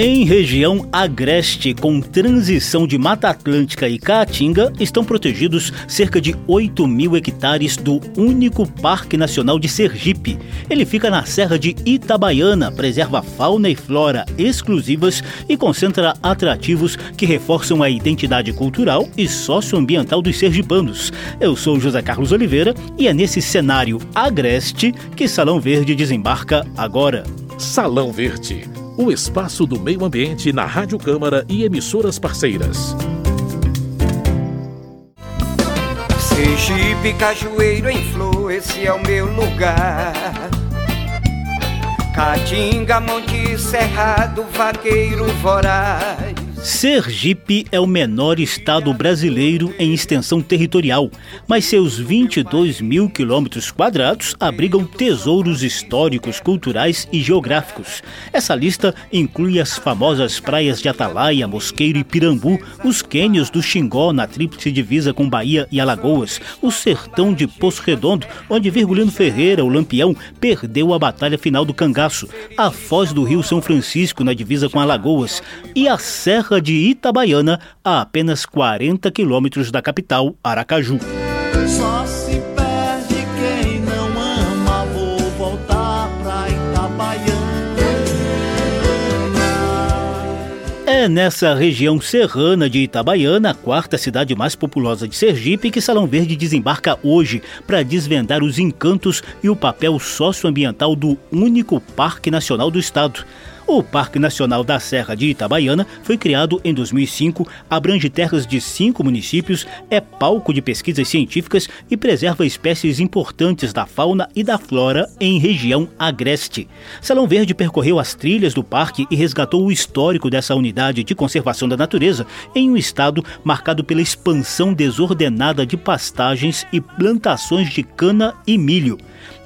Em região agreste, com transição de Mata Atlântica e Caatinga, estão protegidos cerca de 8 mil hectares do único Parque Nacional de Sergipe. Ele fica na Serra de Itabaiana, preserva fauna e flora exclusivas e concentra atrativos que reforçam a identidade cultural e socioambiental dos sergipanos. Eu sou José Carlos Oliveira e é nesse cenário agreste que Salão Verde desembarca agora. Salão Verde o espaço do meio ambiente na Rádio Câmara e emissoras parceiras. Sergipe, Cajueiro em flor, esse é o meu lugar. Caatinga, Monte Cerrado, Vaqueiro Voraz. Sergipe é o menor estado brasileiro em extensão territorial, mas seus 22 mil quilômetros quadrados abrigam tesouros históricos, culturais e geográficos. Essa lista inclui as famosas praias de Atalaia, Mosqueiro e Pirambu, os cânions do Xingó na tríplice divisa com Bahia e Alagoas, o sertão de Poço Redondo, onde Virgulino Ferreira, o Lampião, perdeu a batalha final do Cangaço, a foz do Rio São Francisco na divisa com Alagoas e a Serra Serra de Itabaiana, a apenas 40 quilômetros da capital, Aracaju. Só se perde quem não ama, vou voltar pra Itabaiana. É nessa região serrana de Itabaiana, a quarta cidade mais populosa de Sergipe, que Salão Verde desembarca hoje para desvendar os encantos e o papel socioambiental do único Parque Nacional do Estado. O Parque Nacional da Serra de Itabaiana foi criado em 2005, abrange terras de cinco municípios, é palco de pesquisas científicas e preserva espécies importantes da fauna e da flora em região agreste. Salão Verde percorreu as trilhas do parque e resgatou o histórico dessa unidade de conservação da natureza em um estado marcado pela expansão desordenada de pastagens e plantações de cana e milho.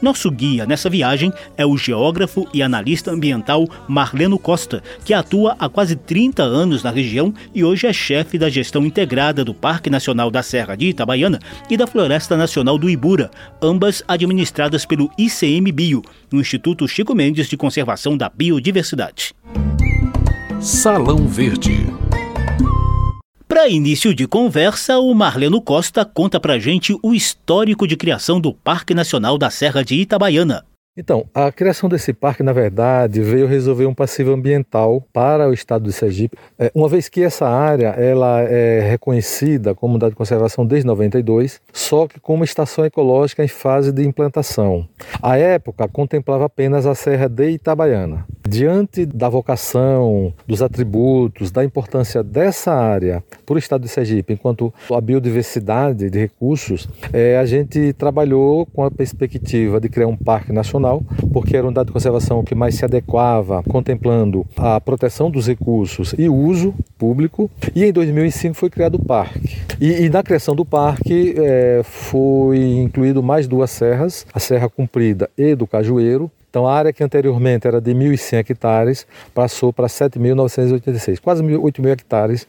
Nosso guia nessa viagem é o geógrafo e analista ambiental Marleno Costa, que atua há quase 30 anos na região e hoje é chefe da gestão integrada do Parque Nacional da Serra de Itabaiana e da Floresta Nacional do Ibura, ambas administradas pelo ICMBio, no Instituto Chico Mendes de Conservação da Biodiversidade. Salão Verde para início de conversa, o Marleno Costa conta pra gente o histórico de criação do Parque Nacional da Serra de Itabaiana. Então, a criação desse parque, na verdade, veio resolver um passivo ambiental para o estado de Sergipe, é, uma vez que essa área ela é reconhecida como unidade de conservação desde 92, só que como estação ecológica em fase de implantação. A época contemplava apenas a Serra de Itabaiana. Diante da vocação, dos atributos, da importância dessa área para o estado de Sergipe, enquanto a biodiversidade de recursos, é, a gente trabalhou com a perspectiva de criar um parque nacional, porque era um dado de conservação que mais se adequava, contemplando a proteção dos recursos e uso público. E em 2005 foi criado o parque. E, e na criação do parque é, foi incluído mais duas serras, a Serra Comprida e do Cajueiro, então, a área que anteriormente era de 1.100 hectares passou para 7.986, quase 8 mil hectares.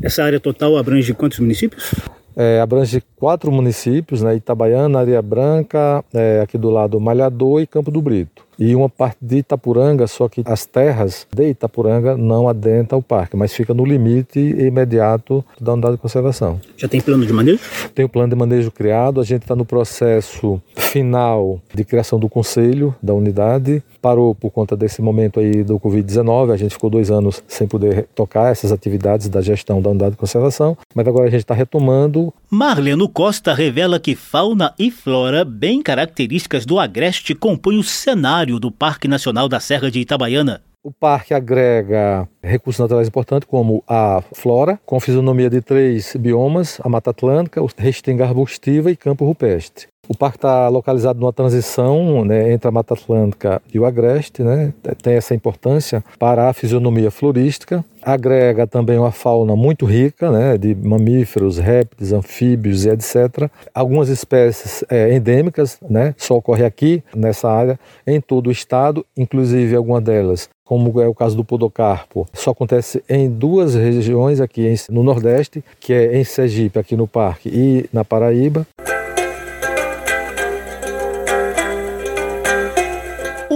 Essa área total abrange quantos municípios? É, abrange quatro municípios, né, Itabaiana, Areia Branca, é, aqui do lado Malhador e Campo do Brito e uma parte de Itapuranga, só que as terras de Itapuranga não adentram o parque, mas fica no limite imediato da unidade de conservação. Já tem plano de manejo? Tem o plano de manejo criado, a gente está no processo final de criação do conselho da unidade. Parou por conta desse momento aí do Covid-19, a gente ficou dois anos sem poder tocar essas atividades da gestão da unidade de conservação, mas agora a gente está retomando. Marleno Costa revela que fauna e flora bem características do Agreste compõem o cenário do Parque Nacional da Serra de Itabaiana. O parque agrega recursos naturais importantes como a flora, com fisionomia de três biomas, a Mata Atlântica, o restinga arbustiva e campo rupestre. O parque está localizado numa transição né, entre a Mata Atlântica e o Agreste, né, tem essa importância para a fisionomia florística. Agrega também uma fauna muito rica né, de mamíferos, répteis, anfíbios e etc. Algumas espécies é, endêmicas né, só ocorrem aqui nessa área, em todo o estado, inclusive algumas delas como é o caso do podocarpo, só acontece em duas regiões aqui no Nordeste, que é em Sergipe, aqui no parque, e na Paraíba.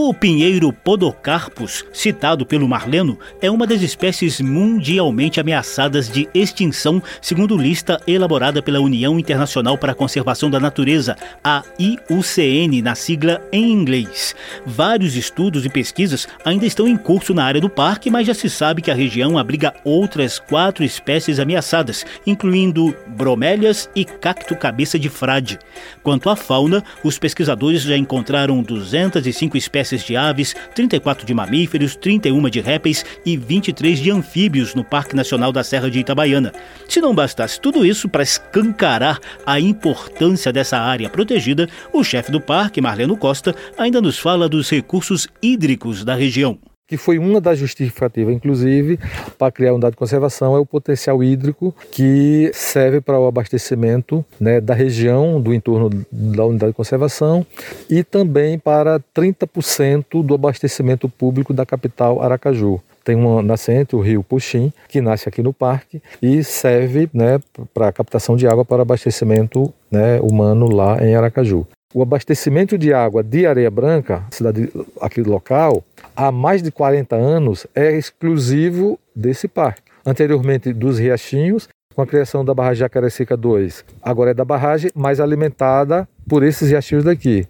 O pinheiro Podocarpus, citado pelo Marleno, é uma das espécies mundialmente ameaçadas de extinção, segundo lista elaborada pela União Internacional para a Conservação da Natureza, a IUCN, na sigla em inglês. Vários estudos e pesquisas ainda estão em curso na área do parque, mas já se sabe que a região abriga outras quatro espécies ameaçadas, incluindo bromélias e cacto cabeça de frade. Quanto à fauna, os pesquisadores já encontraram 205 espécies espécies de aves, 34 de mamíferos, 31 de répteis e 23 de anfíbios no Parque Nacional da Serra de Itabaiana. Se não bastasse tudo isso para escancarar a importância dessa área protegida, o chefe do parque, Marleno Costa, ainda nos fala dos recursos hídricos da região que foi uma das justificativas, inclusive, para criar a unidade de conservação, é o potencial hídrico que serve para o abastecimento né, da região do entorno da unidade de conservação e também para 30% do abastecimento público da capital Aracaju tem uma nascente, o rio Puxim, que nasce aqui no parque e serve né, para captação de água para abastecimento né, humano lá em Aracaju. O abastecimento de água de Areia Branca, cidade aqui local, há mais de 40 anos é exclusivo desse parque. Anteriormente dos riachinhos, com a criação da barragem Jacaré-Seca 2. Agora é da barragem, mais alimentada por esses riachinhos daqui.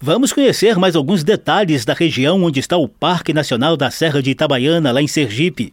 Vamos conhecer mais alguns detalhes da região onde está o Parque Nacional da Serra de Itabaiana, lá em Sergipe.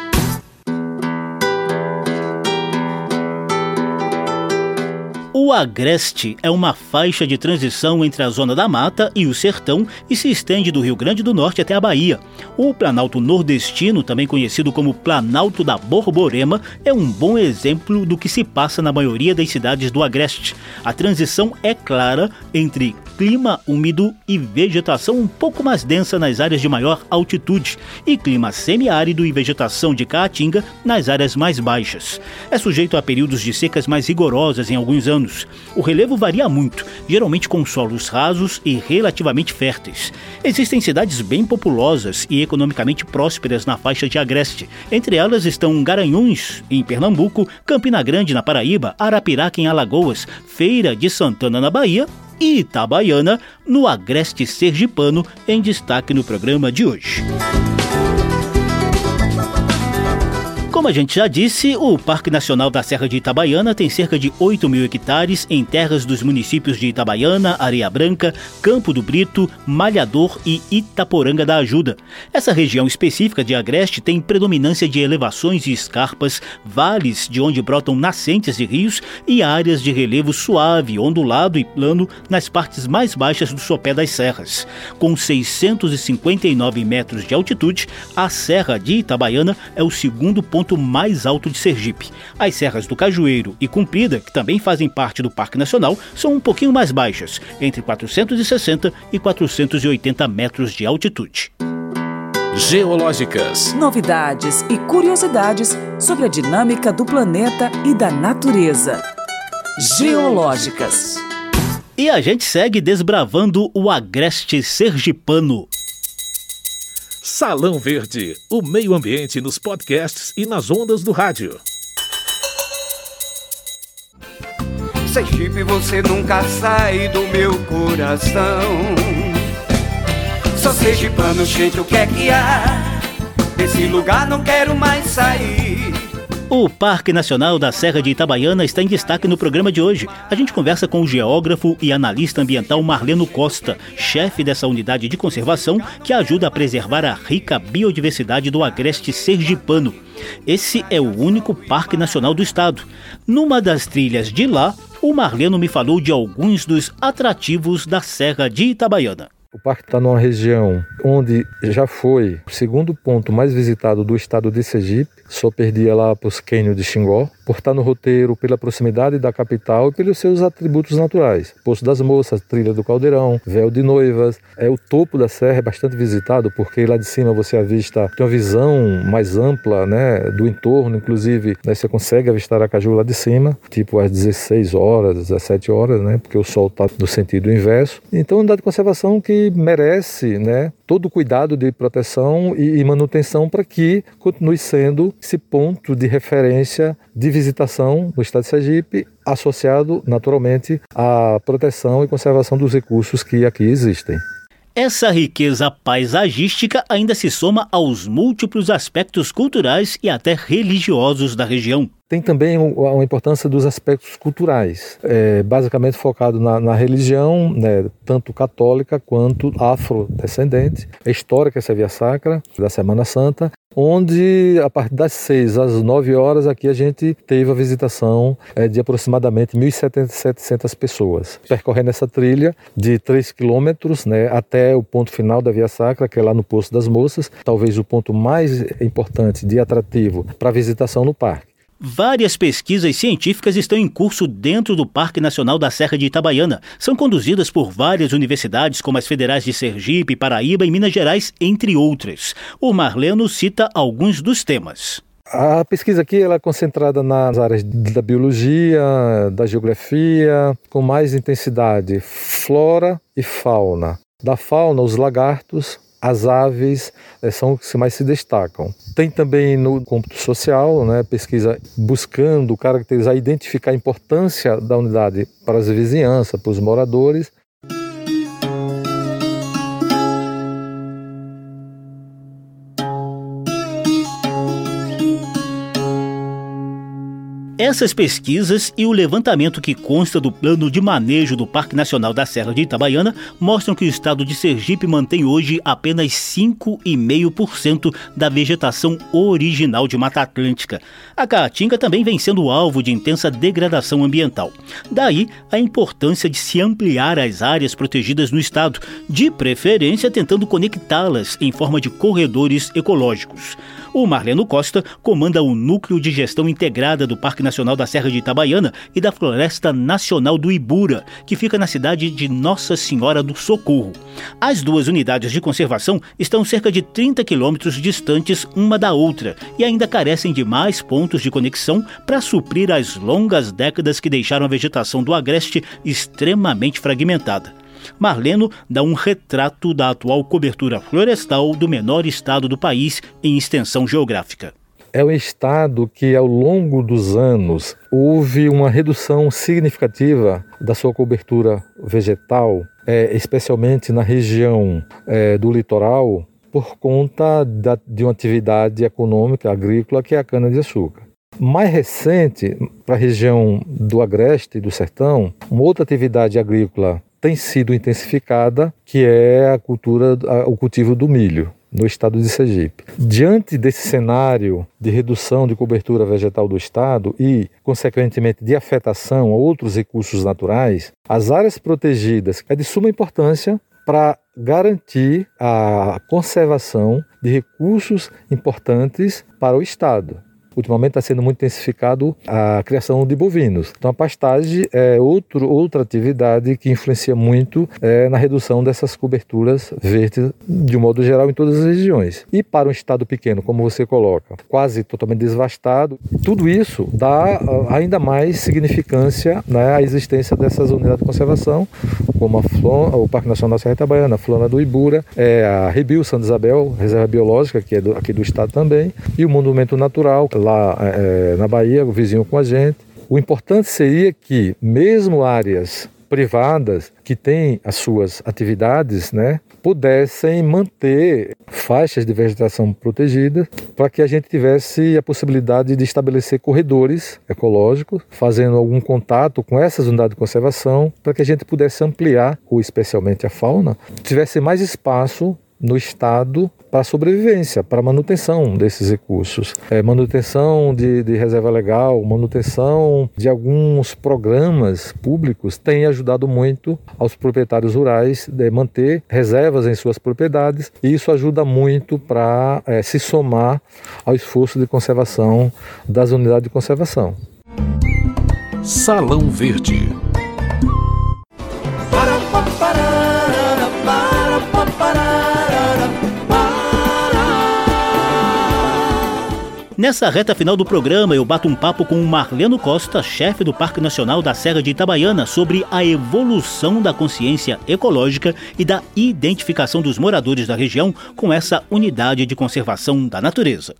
O Agreste é uma faixa de transição entre a zona da mata e o sertão e se estende do Rio Grande do Norte até a Bahia. O Planalto Nordestino, também conhecido como Planalto da Borborema, é um bom exemplo do que se passa na maioria das cidades do Agreste. A transição é clara entre clima úmido e vegetação um pouco mais densa nas áreas de maior altitude, e clima semiárido e vegetação de caatinga nas áreas mais baixas. É sujeito a períodos de secas mais rigorosas em alguns anos. O relevo varia muito, geralmente com solos rasos e relativamente férteis. Existem cidades bem populosas e economicamente prósperas na faixa de Agreste. Entre elas estão Garanhuns, em Pernambuco, Campina Grande, na Paraíba, Arapiraca, em Alagoas, Feira de Santana, na Bahia e Itabaiana, no Agreste Sergipano, em destaque no programa de hoje. Como a gente já disse, o Parque Nacional da Serra de Itabaiana tem cerca de 8 mil hectares em terras dos municípios de Itabaiana, Areia Branca, Campo do Brito, Malhador e Itaporanga da Ajuda. Essa região específica de Agreste tem predominância de elevações e escarpas, vales de onde brotam nascentes de rios e áreas de relevo suave, ondulado e plano nas partes mais baixas do sopé das serras. Com 659 metros de altitude, a Serra de Itabaiana é o segundo ponto ponto mais alto de Sergipe. As serras do Cajueiro e Cumprida, que também fazem parte do Parque Nacional, são um pouquinho mais baixas, entre 460 e 480 metros de altitude. Geológicas. Novidades e curiosidades sobre a dinâmica do planeta e da natureza. Geológicas. E a gente segue desbravando o agreste sergipano. Salão Verde, o meio ambiente nos podcasts e nas ondas do rádio. Sergipe, você nunca sai do meu coração. Só sergipano, gente, o que é que há? Desse lugar não quero mais sair. O Parque Nacional da Serra de Itabaiana está em destaque no programa de hoje. A gente conversa com o geógrafo e analista ambiental Marleno Costa, chefe dessa unidade de conservação que ajuda a preservar a rica biodiversidade do agreste sergipano. Esse é o único parque nacional do estado. Numa das trilhas de lá, o Marleno me falou de alguns dos atrativos da Serra de Itabaiana. O parque está numa região onde já foi o segundo ponto mais visitado do estado de Sergipe, só perdia lá para os cânions de Xingó, por estar no roteiro pela proximidade da capital e pelos seus atributos naturais. Poço das Moças, Trilha do Caldeirão, Véu de Noivas. É o topo da serra é bastante visitado porque lá de cima você avista tem uma visão mais ampla, né, do entorno, inclusive, né, você consegue avistar a Caju lá de cima, tipo às 16 horas, 17 horas, né, porque o sol está no sentido inverso. Então, unidade de conservação que merece né, todo o cuidado de proteção e manutenção para que continue sendo esse ponto de referência de visitação no estado de Sergipe, associado naturalmente à proteção e conservação dos recursos que aqui existem. Essa riqueza paisagística ainda se soma aos múltiplos aspectos culturais e até religiosos da região. Tem também a importância dos aspectos culturais, é, basicamente focado na, na religião, né, tanto católica quanto afrodescendente, a história que essa via sacra da Semana Santa, onde a partir das 6 às 9 horas aqui a gente teve a visitação é, de aproximadamente 1.700 pessoas, percorrendo essa trilha de 3 quilômetros né, até o ponto final da Via Sacra, que é lá no Poço das Moças, talvez o ponto mais importante de atrativo para a visitação no parque. Várias pesquisas científicas estão em curso dentro do Parque Nacional da Serra de Itabaiana. São conduzidas por várias universidades, como as federais de Sergipe, Paraíba e Minas Gerais, entre outras. O Marleno cita alguns dos temas. A pesquisa aqui ela é concentrada nas áreas da biologia, da geografia, com mais intensidade flora e fauna. Da fauna, os lagartos, as aves é, são os que mais se destacam. Tem também no cômputo social, né, pesquisa buscando caracterizar, identificar a importância da unidade para as vizinhanças, para os moradores. Essas pesquisas e o levantamento que consta do plano de manejo do Parque Nacional da Serra de Itabaiana mostram que o estado de Sergipe mantém hoje apenas 5,5% da vegetação original de Mata Atlântica. A Caatinga também vem sendo alvo de intensa degradação ambiental. Daí a importância de se ampliar as áreas protegidas no estado, de preferência tentando conectá-las em forma de corredores ecológicos. O Marleno Costa comanda o Núcleo de Gestão Integrada do Parque Nacional da Serra de Itabaiana e da Floresta Nacional do Ibura, que fica na cidade de Nossa Senhora do Socorro. As duas unidades de conservação estão cerca de 30 quilômetros distantes uma da outra e ainda carecem de mais pontos de conexão para suprir as longas décadas que deixaram a vegetação do agreste extremamente fragmentada. Marleno dá um retrato da atual cobertura florestal do menor estado do país em extensão geográfica. É um estado que, ao longo dos anos, houve uma redução significativa da sua cobertura vegetal, é, especialmente na região é, do litoral, por conta da, de uma atividade econômica agrícola que é a cana-de-açúcar. Mais recente, para a região do Agreste e do Sertão, uma outra atividade agrícola tem sido intensificada, que é a cultura, o cultivo do milho no estado de Sergipe. Diante desse cenário de redução de cobertura vegetal do estado e, consequentemente, de afetação a outros recursos naturais, as áreas protegidas é de suma importância para garantir a conservação de recursos importantes para o estado. Ultimamente está sendo muito intensificado a criação de bovinos. Então a pastagem é outro, outra atividade que influencia muito é, na redução dessas coberturas verdes de um modo geral em todas as regiões. E para um estado pequeno, como você coloca, quase totalmente desvastado, tudo isso dá ah, ainda mais significância né, à existência dessas unidades de conservação, como a o Parque Nacional Serra Itabaiana, a Flona do Ibura, é, a Rebio Santa Isabel, reserva biológica, que é do, aqui do estado também, e o Monumento Natural, lá é, na Bahia, o vizinho com a gente. O importante seria que, mesmo áreas privadas que têm as suas atividades, né, pudessem manter faixas de vegetação protegidas para que a gente tivesse a possibilidade de estabelecer corredores ecológicos, fazendo algum contato com essas unidades de conservação, para que a gente pudesse ampliar, ou especialmente a fauna, tivesse mais espaço no Estado para sobrevivência, para manutenção desses recursos. É, manutenção de, de, reserva legal, manutenção de alguns programas públicos tem ajudado muito aos proprietários rurais de manter reservas em suas propriedades e isso ajuda muito para é, se somar ao esforço de conservação das unidades de conservação. Salão Verde Nessa reta final do programa, eu bato um papo com o Marleno Costa, chefe do Parque Nacional da Serra de Itabaiana, sobre a evolução da consciência ecológica e da identificação dos moradores da região com essa unidade de conservação da natureza.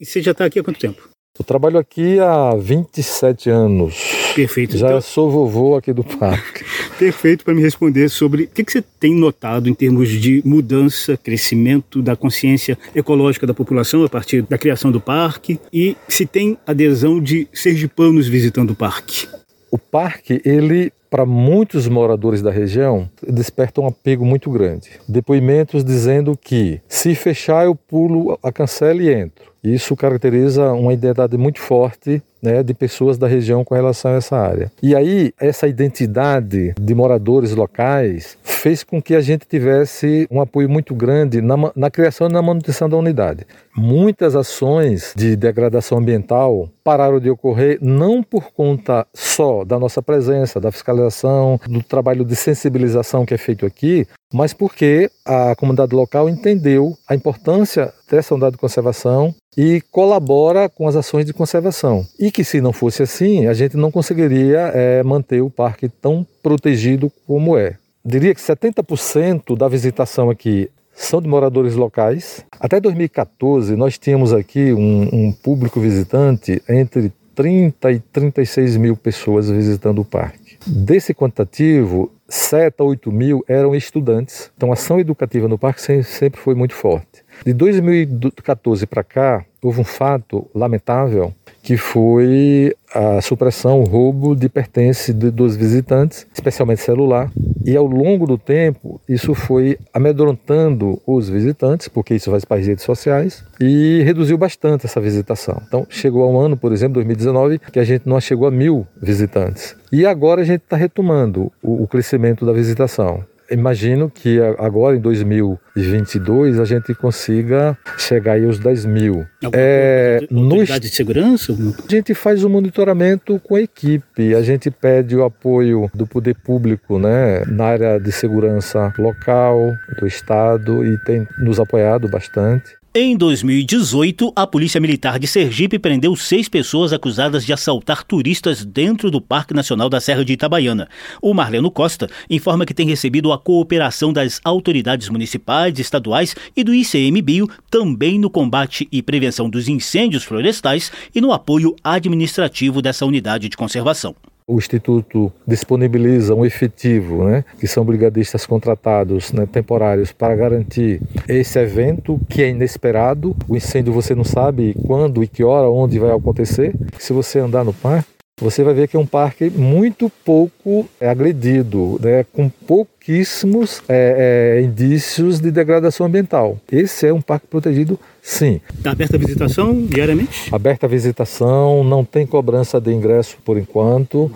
E você já está aqui há quanto tempo? Eu trabalho aqui há 27 anos. Perfeito. Já então... sou vovô aqui do parque. Perfeito para me responder sobre o que, que, você tem notado em termos de mudança, crescimento da consciência ecológica da população a partir da criação do parque e se tem adesão de sergipanos visitando o parque. O parque, ele para muitos moradores da região, desperta um apego muito grande. Depoimentos dizendo que se fechar eu pulo a cancela e entro. Isso caracteriza uma identidade muito forte né, de pessoas da região com relação a essa área. E aí, essa identidade de moradores locais fez com que a gente tivesse um apoio muito grande na, na criação e na manutenção da unidade. Muitas ações de degradação ambiental pararam de ocorrer não por conta só da nossa presença, da fiscalização, do trabalho de sensibilização que é feito aqui, mas porque a comunidade local entendeu a importância dessa unidade de conservação e colabora com as ações de conservação. E que se não fosse assim, a gente não conseguiria é, manter o parque tão protegido como é. Diria que 70% da visitação aqui são de moradores locais. Até 2014, nós tínhamos aqui um, um público visitante entre 30 e 36 mil pessoas visitando o parque. Desse quantitativo, 7 a 8 mil eram estudantes. Então, a ação educativa no parque sempre foi muito forte. De 2014 para cá, houve um fato lamentável que foi a supressão, o roubo de pertences dos visitantes, especialmente celular. E ao longo do tempo, isso foi amedrontando os visitantes, porque isso vai para as redes sociais, e reduziu bastante essa visitação. Então, chegou a um ano, por exemplo, 2019, que a gente não chegou a mil visitantes. E agora a gente está retomando o, o crescimento da visitação imagino que agora em 2022 a gente consiga chegar aí aos 10 mil. É, no de segurança? A gente faz o monitoramento com a equipe, a gente pede o apoio do poder público né, na área de segurança local, do Estado e tem nos apoiado bastante. Em 2018, a Polícia Militar de Sergipe prendeu seis pessoas acusadas de assaltar turistas dentro do Parque Nacional da Serra de Itabaiana. O Marleno Costa informa que tem recebido a cooperação das autoridades municipais, estaduais e do ICMBio também no combate e prevenção dos incêndios florestais e no apoio administrativo dessa unidade de conservação. O Instituto disponibiliza um efetivo, né, que são brigadistas contratados né, temporários para garantir esse evento que é inesperado. O incêndio você não sabe quando e que hora, onde vai acontecer. Se você andar no parque, você vai ver que é um parque muito pouco é, agredido, né, com pouquíssimos é, é, indícios de degradação ambiental. Esse é um parque protegido, sim. Está aberta a visitação diariamente? Aberta a visitação, não tem cobrança de ingresso por enquanto, uhum.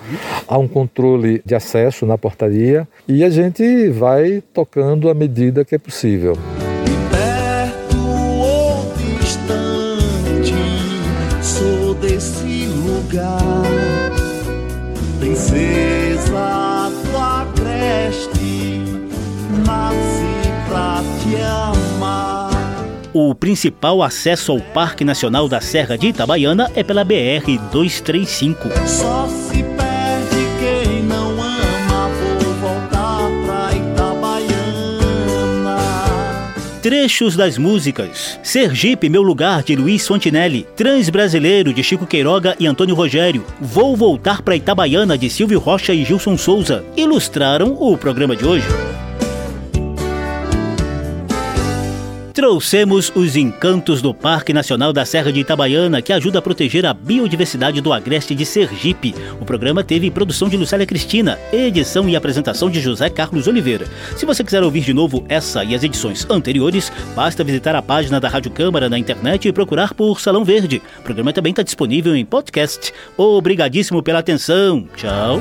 há um controle de acesso na portaria e a gente vai tocando à medida que é possível. perto princesa do agreste, nasci pra te amar. O principal acesso ao Parque Nacional da Serra de Itabaiana é pela BR 235. Só se Trechos das músicas. Sergipe, Meu Lugar, de Luiz Fontinelli, Transbrasileiro, de Chico Queiroga e Antônio Rogério, Vou Voltar para Itabaiana, de Silvio Rocha e Gilson Souza, ilustraram o programa de hoje. Trouxemos os encantos do Parque Nacional da Serra de Itabaiana, que ajuda a proteger a biodiversidade do agreste de Sergipe. O programa teve produção de Lucélia Cristina, edição e apresentação de José Carlos Oliveira. Se você quiser ouvir de novo essa e as edições anteriores, basta visitar a página da Rádio Câmara na internet e procurar por Salão Verde. O programa também está disponível em podcast. Obrigadíssimo pela atenção. Tchau.